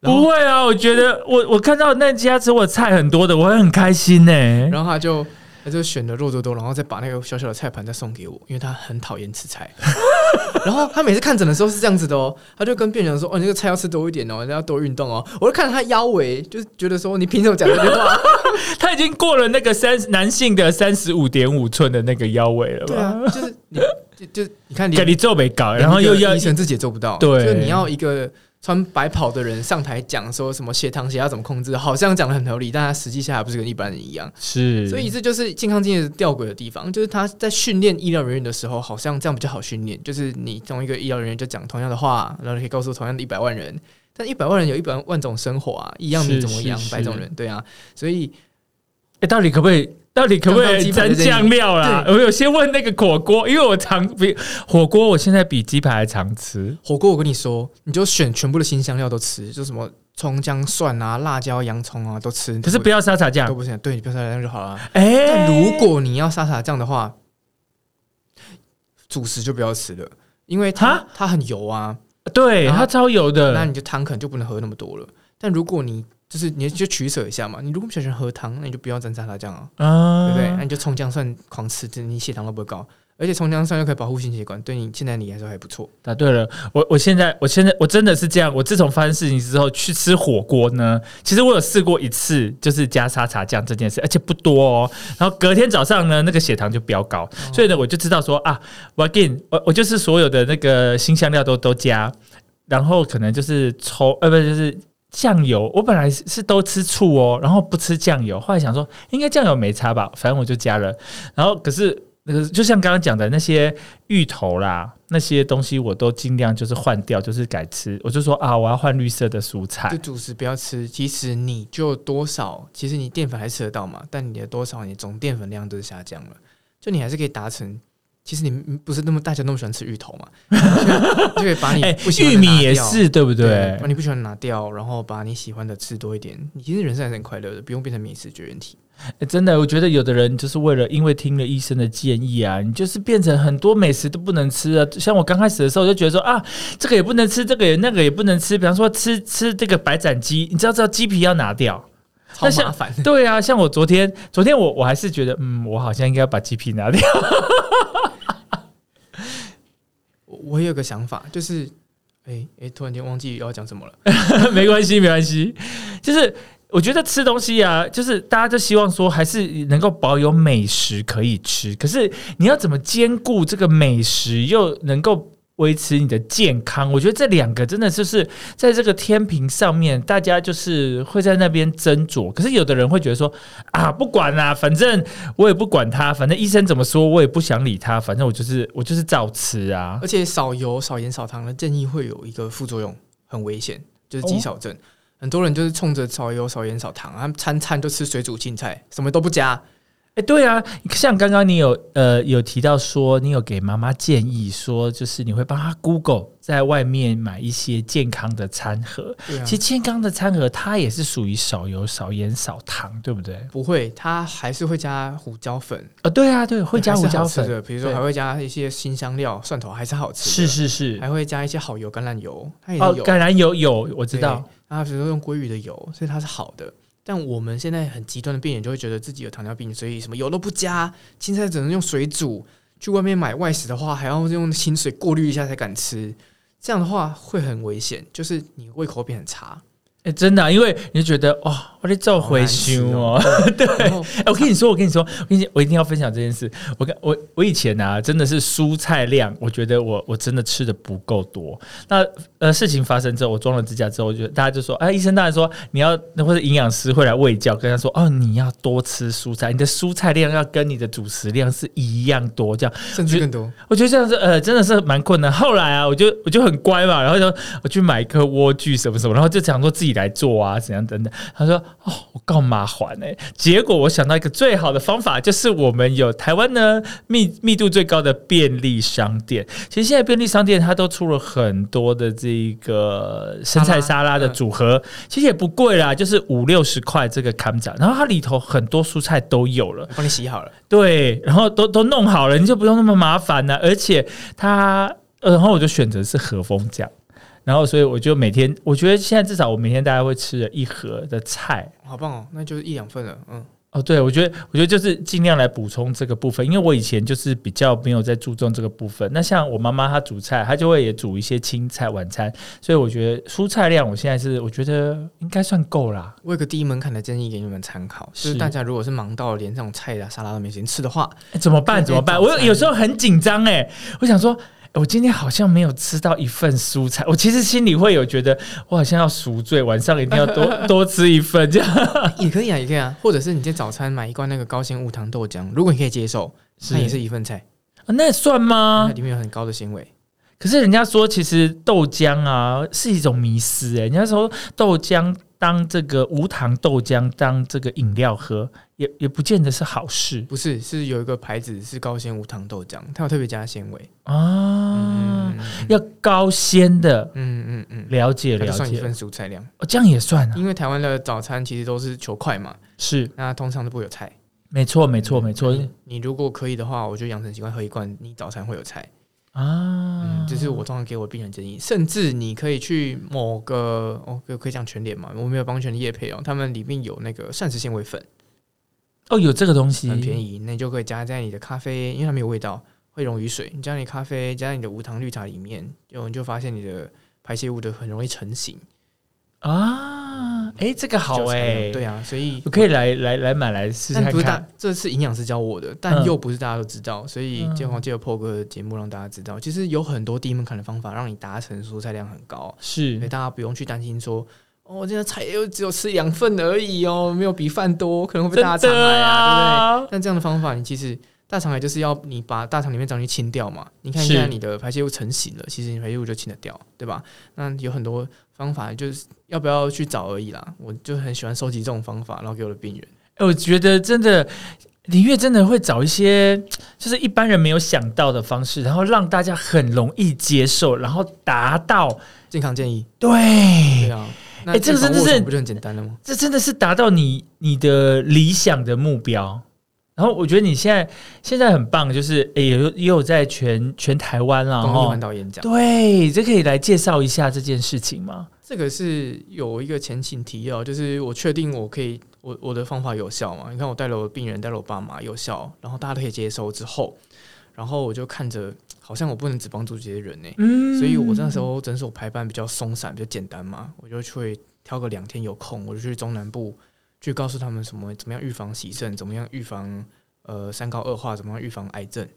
不会啊，我觉得我我看到那家吃我菜很多的，我会很开心呢。然后他就。他就选了肉多多，然后再把那个小小的菜盘再送给我，因为他很讨厌吃菜。然后他每次看诊的时候是这样子的哦，他就跟病人说：“哦，你这个菜要吃多一点哦，要多运动哦。”我就看他腰围，就是觉得说：“你凭什么讲这句话？” 他已经过了那个三男性的三十五点五寸的那个腰围了。对啊，就是你就就你看，你你做没搞，然后又要医生自己也做不到。对，就你要一个。穿白袍的人上台讲说什么血糖血压怎么控制，好像讲的很合理，但他实际下还不是跟一般人一样。是，所以这就是健康经验吊诡的地方，就是他在训练医疗人员的时候，好像这样比较好训练。就是你同一个医疗人员就讲同样的话，然后你可以告诉同样的一百万人，但一百万人有一百万种生活啊，一样米怎么养百种人，对啊。所以哎、到底可不可以？到底可不可以沾酱料啦？对我有先问那个火锅，因为我常比火锅，我现在比鸡排还常吃。火锅我跟你说，你就选全部的新香料都吃，就什么葱姜蒜啊、辣椒、洋葱啊都吃。可是不要沙茶酱都酱。不行，对你不要沙茶酱就好了。哎、但如果你要沙茶酱的话，主食就不要吃了，因为它它很油啊，对它超油的那，你就汤可能就不能喝那么多了。但如果你就是你就取舍一下嘛，你如果不喜欢喝汤，那你就不要沾沙拉酱啊，啊对不对？那你就葱姜蒜狂吃，这你血糖都不会高，而且葱姜蒜又可以保护心血管，对你现在你来说还不错。答对了，我我现在我现在我真的是这样。我自从发生事情之后去吃火锅呢，其实我有试过一次，就是加沙茶酱这件事，而且不多哦。然后隔天早上呢，那个血糖就飙高，所以呢，我就知道说啊，我 again，我我就是所有的那个新香料都都加，然后可能就是抽呃不就是。酱油，我本来是是都吃醋哦，然后不吃酱油。后来想说，应该酱油没差吧，反正我就加了。然后可是那个就像刚刚讲的那些芋头啦，那些东西我都尽量就是换掉，就是改吃。我就说啊，我要换绿色的蔬就菜。主食不要吃，其实你就多少，其实你淀粉还吃得到嘛，但你的多少，你总淀粉量都是下降了，就你还是可以达成。其实你不是那么大家那么喜欢吃芋头嘛，就可以把你 哎不喜欢玉米也是，对不对把？你不喜欢拿掉，然后把你喜欢的吃多一点，你其实人生还是很快乐的，不用变成美食绝缘体。哎真的，我觉得有的人就是为了因为听了医生的建议啊，你就是变成很多美食都不能吃啊。像我刚开始的时候就觉得说啊，这个也不能吃，这个也那个也不能吃。比方说吃吃这个白斩鸡，你知道知道鸡皮要拿掉。超那像麻烦。对啊，像我昨天，昨天我我还是觉得，嗯，我好像应该把鸡皮拿掉。我我有个想法，就是，哎、哎、突然间忘记要讲什么了。没关系，没关系。就是我觉得吃东西啊，就是大家就希望说还是能够保有美食可以吃，可是你要怎么兼顾这个美食，又能够维持你的健康？我觉得这两个真的就是在这个天平上面，大家就是会在那边斟酌。可是有的人会觉得说啊，不管啦、反正我也不管他，反正医生怎么说，我也不想理他，反正我就是我就是照吃啊。而且少油、少盐、少糖的建议会有一个副作用，很危险，就是肌少症。很多人就是冲着少油、少盐、少糖，他们餐餐都吃水煮青菜，什么都不加。哎、对啊，像刚刚你有呃有提到说，你有给妈妈建议说，就是你会帮她 Google 在外面买一些健康的餐盒。啊其实健康的餐盒它也是属于少油、少盐、少糖，对不对？不会，它还是会加胡椒粉，呃，对啊，对，会加胡椒粉，的，比如说对还会加一些新香料、蒜头，还是好吃的。是是是。还会加一些好油、橄榄油，它也哦是，有。橄榄油有我知道，啊，比如说用鲑鱼的油，所以它是好的。但我们现在很极端的病人就会觉得自己有糖尿病，所以什么油都不加，青菜只能用水煮。去外面买外食的话，还要用清水过滤一下才敢吃。这样的话会很危险，就是你胃口变很差。哎、真的、因为你觉得哇，我得做回修 哦。对，哎，我跟你说，我跟你说，我跟你我一定要分享这件事。我跟我我以前啊，真的是蔬菜量，我觉得我我真的吃的不够多。那呃，事情发生之后，我装了支架之后，我觉得大家就说，哎，医生当然说你要，或者营养师会来喂教，跟他说，哦，你要多吃蔬菜，你的蔬菜量要跟你的主食量是一样多，这样。甚至更多。我觉得这样是呃，真的是蛮困难。后来啊，我就我就很乖嘛，然后就我去买一颗莴苣什么什么，然后就想说自己来做啊，怎样等等。他说哦，我告麻烦哎、结果我想到一个最好的方法，就是我们有台湾呢密密度最高的便利商店。其实现在便利商店它都出了很多的这个生菜沙拉的组合，其实也不贵啦，就是五六十块这个砍价，然后它里头很多蔬菜都有了。帮你洗好了，对，然后都都弄好了，你就不用那么麻烦了。而且它，呃然后我就选择是和风酱，然后所以我就每天，我觉得现在至少我每天大概会吃了一盒的菜。好棒哦，那就是一两份了。嗯，哦，对，我觉得，我觉得就是尽量来补充这个部分，因为我以前就是比较没有在注重这个部分。那像我妈妈她煮菜，她就会也煮一些青菜晚餐，所以我觉得蔬菜量我现在是我觉得应该算够啦。我有个低门槛的建议给你们参考，就是是大家如果是忙到连这种菜啊沙拉都没时间吃的话，诶怎么办？怎么办？我有有时候很紧张哎，我想说。诶我今天好像没有吃到一份蔬菜，我其实心里会有觉得，我好像要赎罪，晚上一定要多 多吃一份这样。也可以啊，也可以啊。或者是你今天早餐买一罐那个高纤无糖豆浆，如果你可以接受，那也是一份菜，啊那算它吗？里面有很高的纤维。可是人家说，其实豆浆啊是一种迷思哎、人家说豆浆当这个无糖豆浆当这个饮料喝，也也不见得是好事不是，是有一个牌子是高纤无糖豆浆，它有特别加纤维。啊。嗯要高纤的，嗯嗯嗯，了解了解，算一份蔬菜量。哦，这样也算啊，因为台湾的早餐其实都是求快嘛，是那通常都不会有菜。没错没错没错你你如果可以的话，我就养成习惯喝一罐，你早餐会有菜。啊嗯，，这是我通常给我病人建议。甚至你可以去某个哦，可可以讲全脸嘛，我没有帮全脸业配哦，他们里面有那个膳食纤维粉，哦有这个东西很便宜，那你就可以加在你的咖啡，因为它没有味道，会溶于水。你加你咖啡，加在你的无糖绿茶里面，就你就发现你的排泄物的很容易成型。啊，哎，这个好哎，对啊，所以我可以来来来买来试试看不是大看，，这是营养师教我的，但嗯又不是大家都知道，所以嗯健康借由 PO 哥的节目让大家知道，其实有很多低门槛的方法让你达成蔬菜量很高，是所以大家不用去担心说。哦，我这个菜又只有吃两份而已哦，没有比饭多，可能会被大肠癌啊，对不对？啊，但这样的方法，你其实大肠癌就是要你把大肠里面脏东西清掉嘛。你看是现在你的排泄物成型了，其实你排泄物就清得掉，对吧？那有很多方法，就是要不要去找而已啦。我就很喜欢收集这种方法，然后给我的病人。哎我觉得真的。李月真的会找一些就是一般人没有想到的方式，然后让大家很容易接受，然后达到健康建议，对对啊。那哎这个真的是不就很简单了吗？这真的是达到你你的理想的目标。然后我觉得你现在现在很棒，就是诶也有也有在全全台湾啦，公益哈环岛演讲，对，这可以来介绍一下这件事情吗？这个是有一个前情提要，就是我确定我可以，我我的方法有效嘛？你看我带了我的病人，带了我爸妈有效，然后大家都可以接受之后，然后我就看着，好像我不能只帮助这些人呢、嗯所以我那时候诊所排班比较松散，比较简单嘛，我就去挑个两天有空，我就去中南部去告诉他们什么怎么样预防洗肾，怎么样预防呃三高恶化，怎么样预防癌症。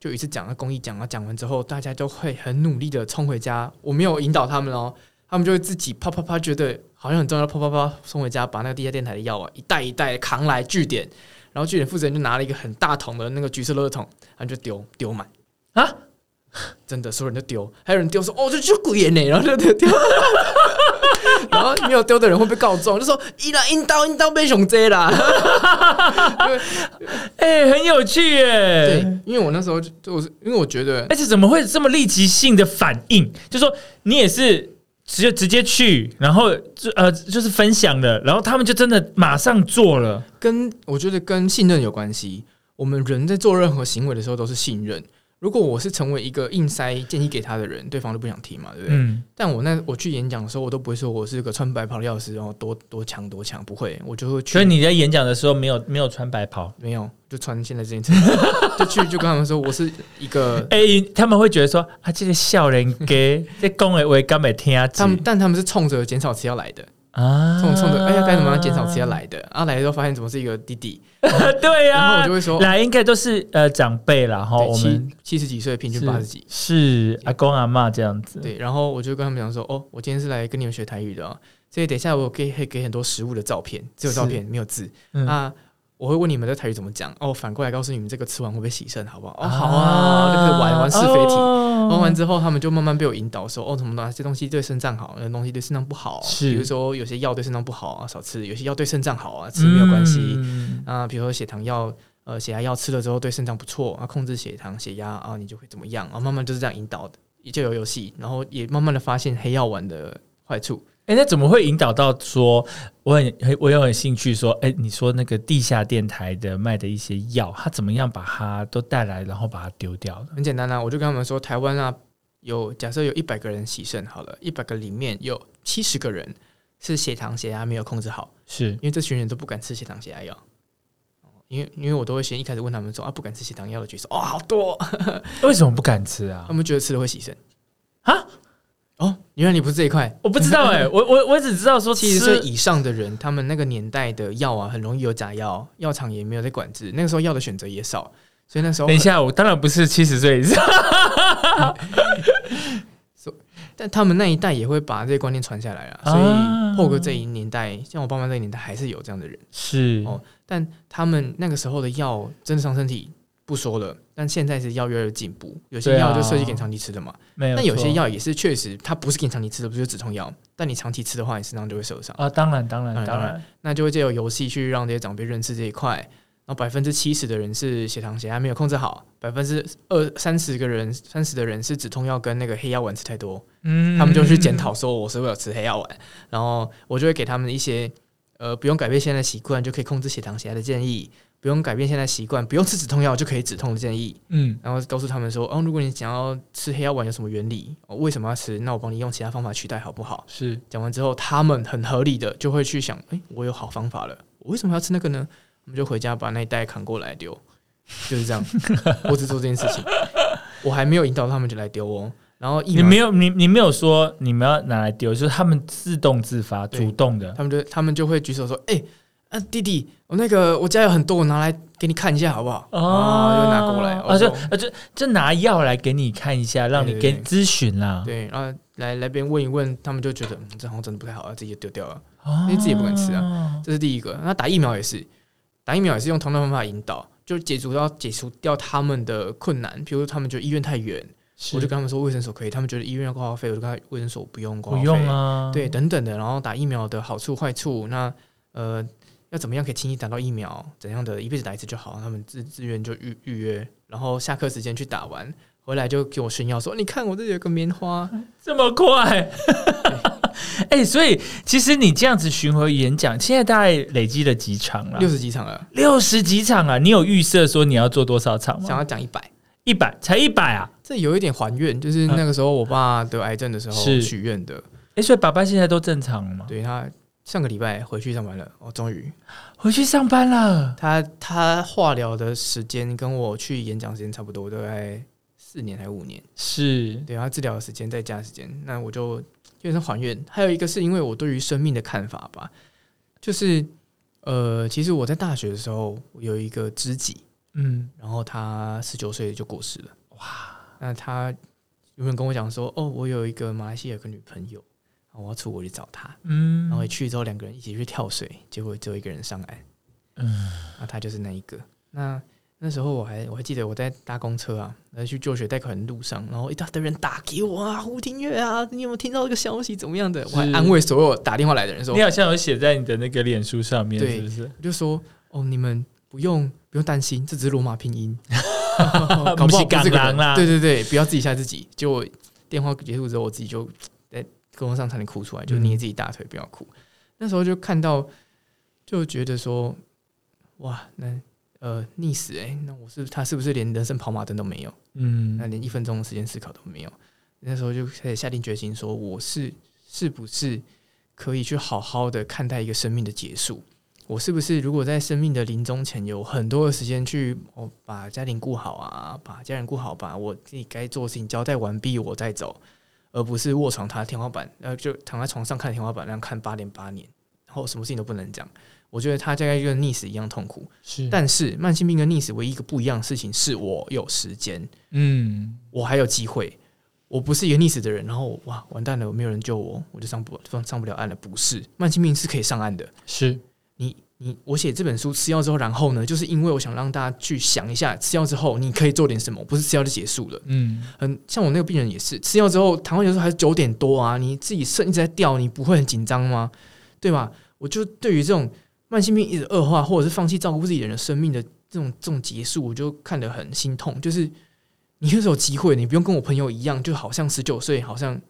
就一次讲了，公益讲啊，讲完之后，大家都会很努力的冲回家。我没有引导他们哦，他们就会自己啪啪啪，觉得好像很重要，啪啪啪送回家，把那个地下电台的药啊一袋一袋扛来据点，然后据点负责人就拿了一个很大桶的那个橘色垃圾桶，然后就丢丢满。啊，真的，所有人都丢，还有人丢说哦，这就鬼眼呢，然后就丢丢，然后没有丢的人会被告状，就说一啦，阴刀阴刀被熊追啦。哎、很有趣耶。对，因为我那时候就我是因为我觉得而且怎么会这么立即性的反应？就说你也是直接直接去，然后就呃就是分享的，然后他们就真的马上做了。跟我觉得跟信任有关系。我们人在做任何行为的时候都是信任。如果我是成为一个硬塞建议给他的人，对方都不想听嘛，对不对？嗯，但我那我去演讲的时候，我都不会说我是个穿白袍的药师，然后多多强多强，不会，我就会去。所以你在演讲的时候没有没有穿白袍。没有，就穿现在这件衬 就去就跟他们说我是一个，哎、他们会觉得说啊，这个笑人给这讲的话根本听啊，他们但他们是冲着减少吃要来的，啊冲冲着哎呀该怎么样减少吃要来的，啊。来的时候发现怎么是一个弟弟，对然后啊，我就会说，来应该都是呃长辈啦哈，我们七七十几岁，平均八十几，是阿公阿妈这样子。对，然后我就跟他们讲说，哦，我今天是来跟你们学台语的、哦，所以等一下我可以给很多食物的照片，只有照片没有字。嗯。那我会问你们的台语怎么讲，哦，反过来告诉你们这个吃完会不会洗肾，好不好？哦，啊好啊，就开始玩玩是非题。哦玩完之后，他们就慢慢被我引导说，哦，什么哪些东西对肾脏好，那东西对肾脏不好。是比如说有些药对肾脏不好啊，少吃；有些药对肾脏好啊，吃没有关系。嗯啊，比如说血糖药，呃，血压药吃了之后对肾脏不错啊，控制血糖、血压啊，你就会怎么样啊？慢慢就是这样引导的，就有游戏，然后也慢慢的发现黑药丸的坏处。哎、那怎么会引导到说我很很我有很兴趣说，哎、你说那个地下电台的卖的一些药，他怎么样把它都带来，然后把它丢掉的？很简单啊，我就跟他们说，台湾啊，有假设有一百个人洗肾好了，一百个里面有七十个人是血糖、血压没有控制好，是因为这群人都不敢吃血糖、血压药。哦因为因为我都会先一开始问他们说啊，不敢吃血糖药的举手，哦，好多哦、为什么不敢吃啊他？们觉得吃了会洗肾啊？哦，原来你不是这一块。我不知道哎、我我我只知道说七十岁以上的人，他们那个年代的药啊，很容易有假药，药厂也没有在管制，那个时候药的选择也少，所以那时候等一，下，我当然不是七十岁以上，但他们那一代也会把这些观念传下来啊，所啊以后哥这一年代，像我爸妈这一年代还是有这样的人，是。哦但他们那个时候的药真的伤身体，不说了，但现在是药越来越进步，有些药就设计给长期吃的嘛。没有错。那有些药也是确实它不是给长期吃的，不是止痛药，但你长期吃的话，你身上就会受伤。啊，当然当然当然。当然，那就会借由游戏去让这些长辈认识这一块。然后百分之七十的人是血糖血压没有控制好，百分之二三十个人三十的人是止痛药跟那个黑药丸吃太多，嗯。他们就去检讨说我是为了吃黑药丸，然后我就会给他们一些呃不用改变现在的习惯就可以控制血糖血压的建议，不用改变现在习惯不用吃止痛药就可以止痛的建议，嗯然后告诉他们说哦，如果你想要吃黑药丸有什么原理，哦、为什么要吃，那我帮你用其他方法取代好不好？是讲完之后，他们很合理的就会去想，诶，我有好方法了，我为什么要吃那个呢？我们就回家把那一袋扛过来丢，就是这样。我只做这件事情，我还没有引导他们就来丢哦。然后你没有你你没有说你们要拿来丢，就是他们自动自发主动的他们就他们就会举手说：“哎、啊弟弟，我那个我家有很多，我拿来给你看一下好不好？”啊，就拿过来，啊，就啊就就拿药来给你看一下，让你给咨询啦。对，然后来来边问一问，他们就觉得嗯，这好像真的不太好，自己就丢掉了。哦，因为自己也不敢吃啊这是第一个。那打疫苗也是，打疫苗也是用同样的方法引导，就解除到解除掉他们的困难。比如说他们觉得医院太远，我就跟他们说卫生所可以；他们觉得医院要挂号费，我就跟他卫生所不用挂不号费。用啊，对，等等的。然后打疫苗的好处坏处，那呃要怎么样可以轻易打到疫苗？怎样的一辈子打一次就好？他们自自愿就预预约，然后下课时间去打完。回来就给我炫耀说：“你看我这里有个棉花，这么快。哎、所以其实你这样子巡回演讲，现在大概累积了几场了？六十几场了，六十几场啊！你有预设说你要做多少场吗想？要讲一百。一百，才一百啊！这有一点还愿，就是那个时候我爸得癌症的时候是许愿的。哎、所以爸爸现在都正常了吗？对他上个礼拜回去上班了，哦，终于回去上班了。他他化疗的时间跟我去演讲时间差不多，大概四年还是五年。是，对他治疗的时间再加时间，那我就有点像还愿。还有一个是因为我对于生命的看法吧，就是呃，其实我在大学的时候有一个知己，嗯，然后他十九岁就过世了。哇！那他有人跟我讲说，哦，我有一个马来西亚有个女朋友，我要出国去找他。嗯，然后一去之后，两个人一起去跳水，结果只有一个人上岸。嗯，那他就是那一个。那那时候我还我还记得我在搭公车啊，来去就学贷款的路上，然后一大堆人打给我啊，胡廷月啊，你有没有听到这个消息？怎么样的？我还安慰所有打电话来的人说你，好像有写在你的那个脸书上面，对是不是？我就说哦，你们不用不用担心，这只是罗马拼音，搞不好不是这个人不是港人啦对对对，不要自己吓自己。结果电话结束之后，我自己就在工作上差点哭出来，就捏自己大腿，不要哭。那时候就看到，就觉得说，哇，那呃溺死哎、欸那我是他是不是连人生跑马灯都没有？嗯那嗯，连一分钟的时间思考都没有。那时候就开始下定决心说，我是是不是可以去好好的看待一个生命的结束？我是不是如果在生命的临终前有很多的时间去哦把家庭顾好啊，把家人顾好，把我自己该做的事情交代完毕，我再走，而不是卧床他天花板，呃，就躺在床上看天花板那样看八年八年，然后什么事情都不能讲。我觉得他大概就跟溺死一样痛苦。是，但是慢性病跟溺死唯一一个不一样的事情是我有时间，嗯，我还有机会。我不是一个溺死的人，然后哇完蛋了，没有人救我，我就上不上上不了岸了。不是，慢性病是可以上岸的。是，你你我写这本书吃药之后，然后呢，就是因为我想让大家去想一下，吃药之后你可以做点什么，不是吃药就结束了。嗯，很像我那个病人也是，吃药之后，糖化血素还是九点多啊，你自己肾一直在掉，你不会很紧张吗？对吧？我就对于这种慢性病一直恶化，或者是放弃照顾自己的人生命的这种这种结束，我就看得很心痛。就是你那时候有机会，你不用跟我朋友一样，就好像十九岁，好像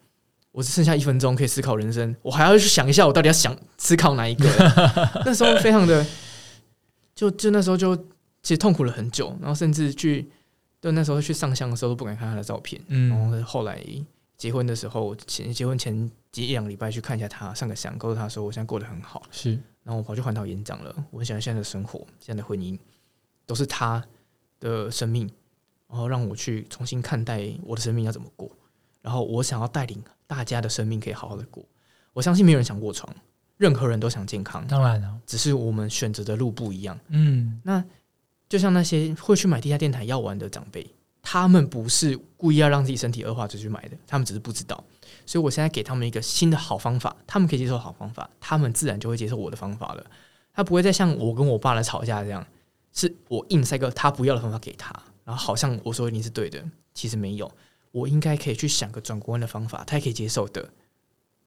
我只剩下一分钟可以思考人生，我还要去想一下，我到底要想思考哪一个？那时候非常的，就就那时候就其实痛苦了很久，然后甚至去，就那时候去上香的时候都不敢看他的照片，嗯。然后后来结婚的时候，前结婚前几一两个礼拜去看一下他，上个香，告诉他说我现在过得很好，是，然后我跑去环岛演讲了，我很喜欢现在的生活，现在的婚姻都是他的生命，然后让我去重新看待我的生命要怎么过，然后我想要带领大家的生命可以好好的过，我相信没有人想卧床，任何人都想健康，当然了，只是我们选择的路不一样。嗯，那就像那些会去买地下电台药丸的长辈，他们不是故意要让自己身体恶化才去买的，他们只是不知道。所以我现在给他们一个新的好方法，他们可以接受好方法，他们自然就会接受我的方法了。他不会再像我跟我爸来吵架这样，是我硬塞个他不要的方法给他，然后好像我说一定是对的，其实没有，我应该可以去想个转国弯的方法，他也可以接受的，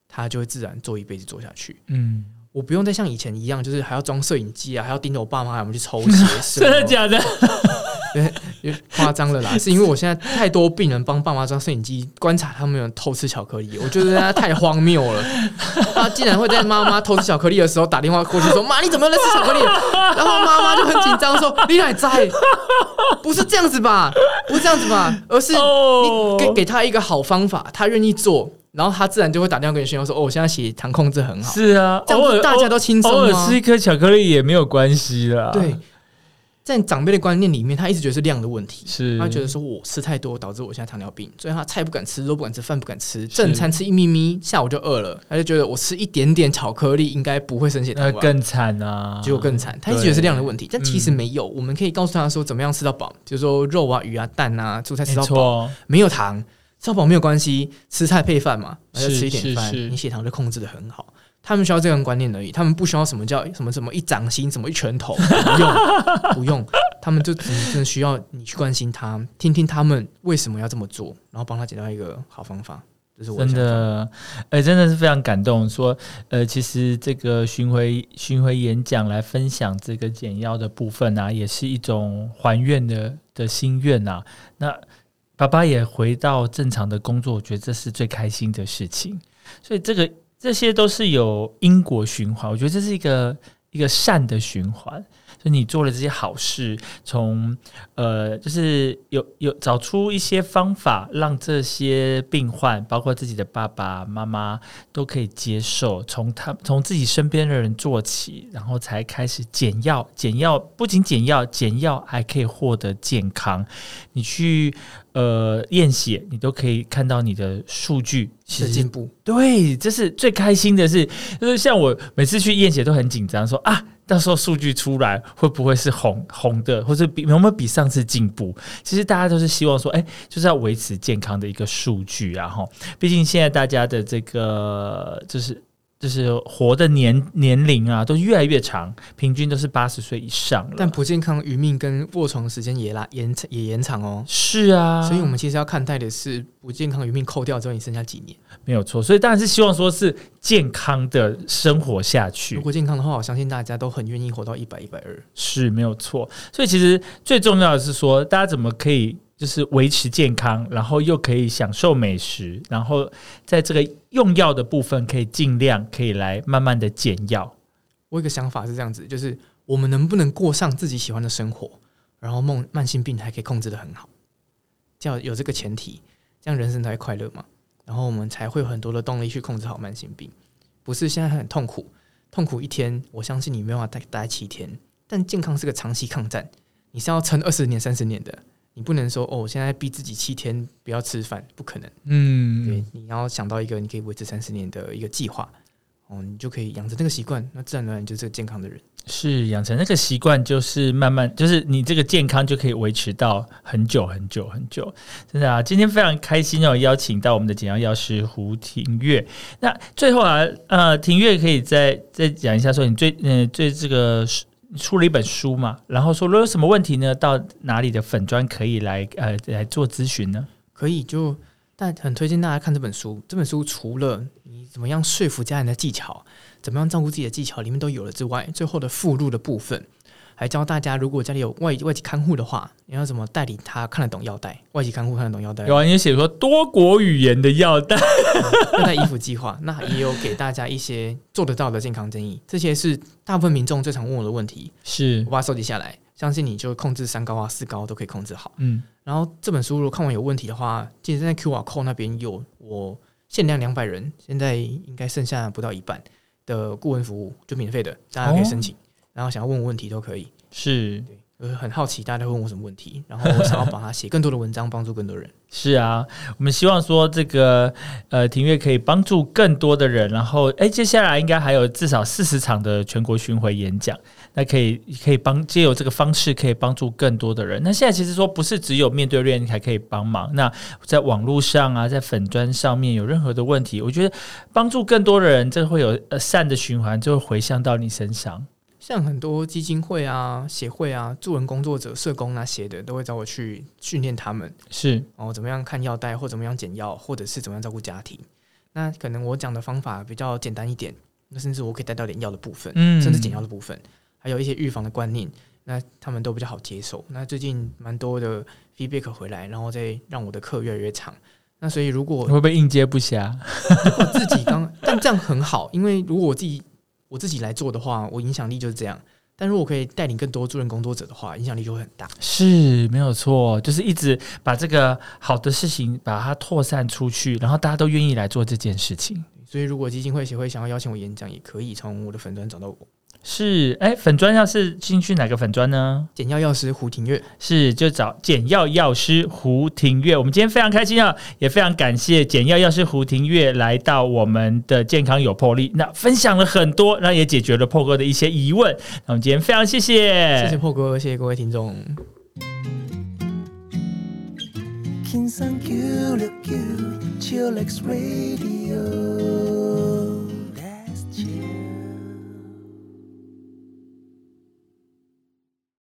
他就会自然做一辈子做下去。嗯，我不用再像以前一样，就是还要装摄影机啊，还要盯着我爸妈，我们去抽血，真的假的？有点夸张了啦，是因为我现在太多病人帮爸妈装摄影机，观察他们有人偷吃巧克力，我觉得他太荒谬了。他竟然会在妈妈偷吃巧克力的时候打电话过去说：“妈，你怎么又在吃巧克力？”然后妈妈就很紧张说：“你还在？不是这样子吧？不是这样子吧？而是哦你给给他一个好方法，他愿意做，然后他自然就会打电话给你炫耀说：‘哦，我现在血糖控制很好。’是啊，这样偶尔大家都轻松偶尔吃一颗巧克力也没有关系啦。对，在长辈的观念里面，他一直觉得是量的问题。是他觉得说我吃太多导致我现在糖尿病，所以他菜不敢吃，肉不敢吃，饭不敢吃，正餐吃一咪咪，下午就饿了，他就觉得我吃一点点巧克力应该不会升血糖吧。那更惨啊，结果更惨，他一直觉得是量的问题，但其实没有。我们可以告诉他说怎么样吃到饱，比如说肉啊、鱼啊、蛋啊、蔬菜吃没到饱，错，没有糖，吃到饱没有关系，吃菜配饭嘛，那就吃一点饭，是是你血糖就控制的很好。他们需要这样观念而已，他们不需要什么叫什么什么一掌心，什么一拳头，不用 不用，他们就只真的需要你去关心他，听听他们为什么要这么做，然后帮他找到一个好方法。这是我真，的，哎、真的是非常感动。说，呃，其实这个巡回巡回演讲来分享这个简要的部分啊，也是一种还愿的的心愿啊、那爸爸也回到正常的工作，我觉得这是最开心的事情。所以这个这些都是有因果循环，我觉得这是一个一个善的循环。就你做了这些好事，从呃，就是有有找出一些方法，让这些病患，包括自己的爸爸妈妈，都可以接受。从他从自己身边的人做起，然后才开始减药。减药不仅减药，减药还可以获得健康。你去呃验血，你都可以看到你的数据是进步。对，这是最开心的是，就是像我每次去验血都很紧张，说啊，到时候数据出来会不会是红红的，或者比有没有比上次进步？其实大家都是希望说，哎，就是要维持健康的一个数据啊，哈。毕竟现在大家的这个就是。就是活的年年龄啊，都越来越长，平均都是八十岁以上了。但不健康余命跟卧床时间也拉延也延长哦。是啊，所以，我们其实要看待的是不健康余命扣掉之后，你剩下几年。没有错。所以当然是希望说是健康的生活下去如。果健康的话，我相信大家都很愿意活到一百、一百二。是没有错，所以其实最重要的是说，大家怎么可以就是维持健康，然后又可以享受美食，然后在这个用药的部分可以尽量可以来慢慢的减药。我有一个想法是这样子，就是我们能不能过上自己喜欢的生活，然后梦慢性病还可以控制的很好，这样有这个前提，这样人生才会快乐嘛。然后我们才会有很多的动力去控制好慢性病，不是现在很痛苦，痛苦一天，我相信你没办法待待七天，但健康是个长期抗战，你是要撑二十年、三十年的，你不能说哦，我现在逼自己七天不要吃饭，不可能。嗯，对，你要想到一个你可以维持三十年的一个计划，哦，你就可以养成这个习惯，那自然而然就是个健康的人。是养成那个习惯，就是慢慢，就是你这个健康就可以维持到很久很久很久。真的啊，今天非常开心哦，邀请到我们的简要药师胡庭月。那最后啊，呃，庭月可以再再讲一下，说你最嗯、呃、最这个出了一本书嘛，然后说如果有什么问题呢，到哪里的粉砖可以来呃来做咨询呢？可以就，但很推荐大家看这本书。这本书除了你怎么样说服家人的技巧，怎么样照顾自己的技巧，里面都有了之外，最后的附录的部分，还教大家如果家里有外外籍看护的话，你要怎么带领他看得懂药袋，外籍看护看得懂药袋，有啊，你写说多国语言的药袋，药袋衣服计划，那也有给大家一些做得到的健康建议。这些是大部分民众最常问我的问题，是我把它收集下来，相信你就控制三高啊、四高都可以控制好。嗯然后这本书如果看完有问题的话，记得在 QR code 那边有我限量两百人，现在应该剩下不到一半的顾问服务，就免费的，大家可以申请。然后想要问我问题都可以。是对，我很好奇大家会问我什么问题，然后我想要把它写更多的文章，帮助更多人。是啊，我们希望说这个呃庭月可以帮助更多的人，然后哎，接下来应该还有至少四十场的全国巡回演讲，那可以可以帮借由这个方式可以帮助更多的人。那现在其实说不是只有面对面才可以帮忙，那在网络上啊，在粉砖上面有任何的问题，我觉得帮助更多的人，这会有呃善的循环，就会回向到你身上。像很多基金会啊、协会啊、助人工作者、社工那些的，都会找我去训练他们是哦，怎么样看药袋，或怎么样减药，或者是怎么样照顾家庭。那可能我讲的方法比较简单一点，那甚至我可以带到点药的部分，嗯甚至减药的部分，还有一些预防的观念，那他们都比较好接受。那最近蛮多的 feedback 回来，然后再让我的课越来越长。那所以如果会不会应接不暇？我自己刚，但这样很好，因为如果我自己我自己来做的话，我影响力就是这样。但如果可以带领更多助人工作者的话，影响力就会很大。是没有错，就是一直把这个好的事情把它扩散出去，然后大家都愿意来做这件事情。所以，如果基金会协会想要邀请我演讲，也可以从我的粉专找到我。是，哎，粉砖要是进去哪个粉砖呢？简药药师胡庭月，是，就找简药药师胡庭月。我们今天非常开心啊，也非常感谢简药药师胡庭月来到我们的健康有魄力，那分享了很多，然后也解决了破哥的一些疑问。那我们今天非常谢谢，谢谢破哥，谢谢各位听众。轻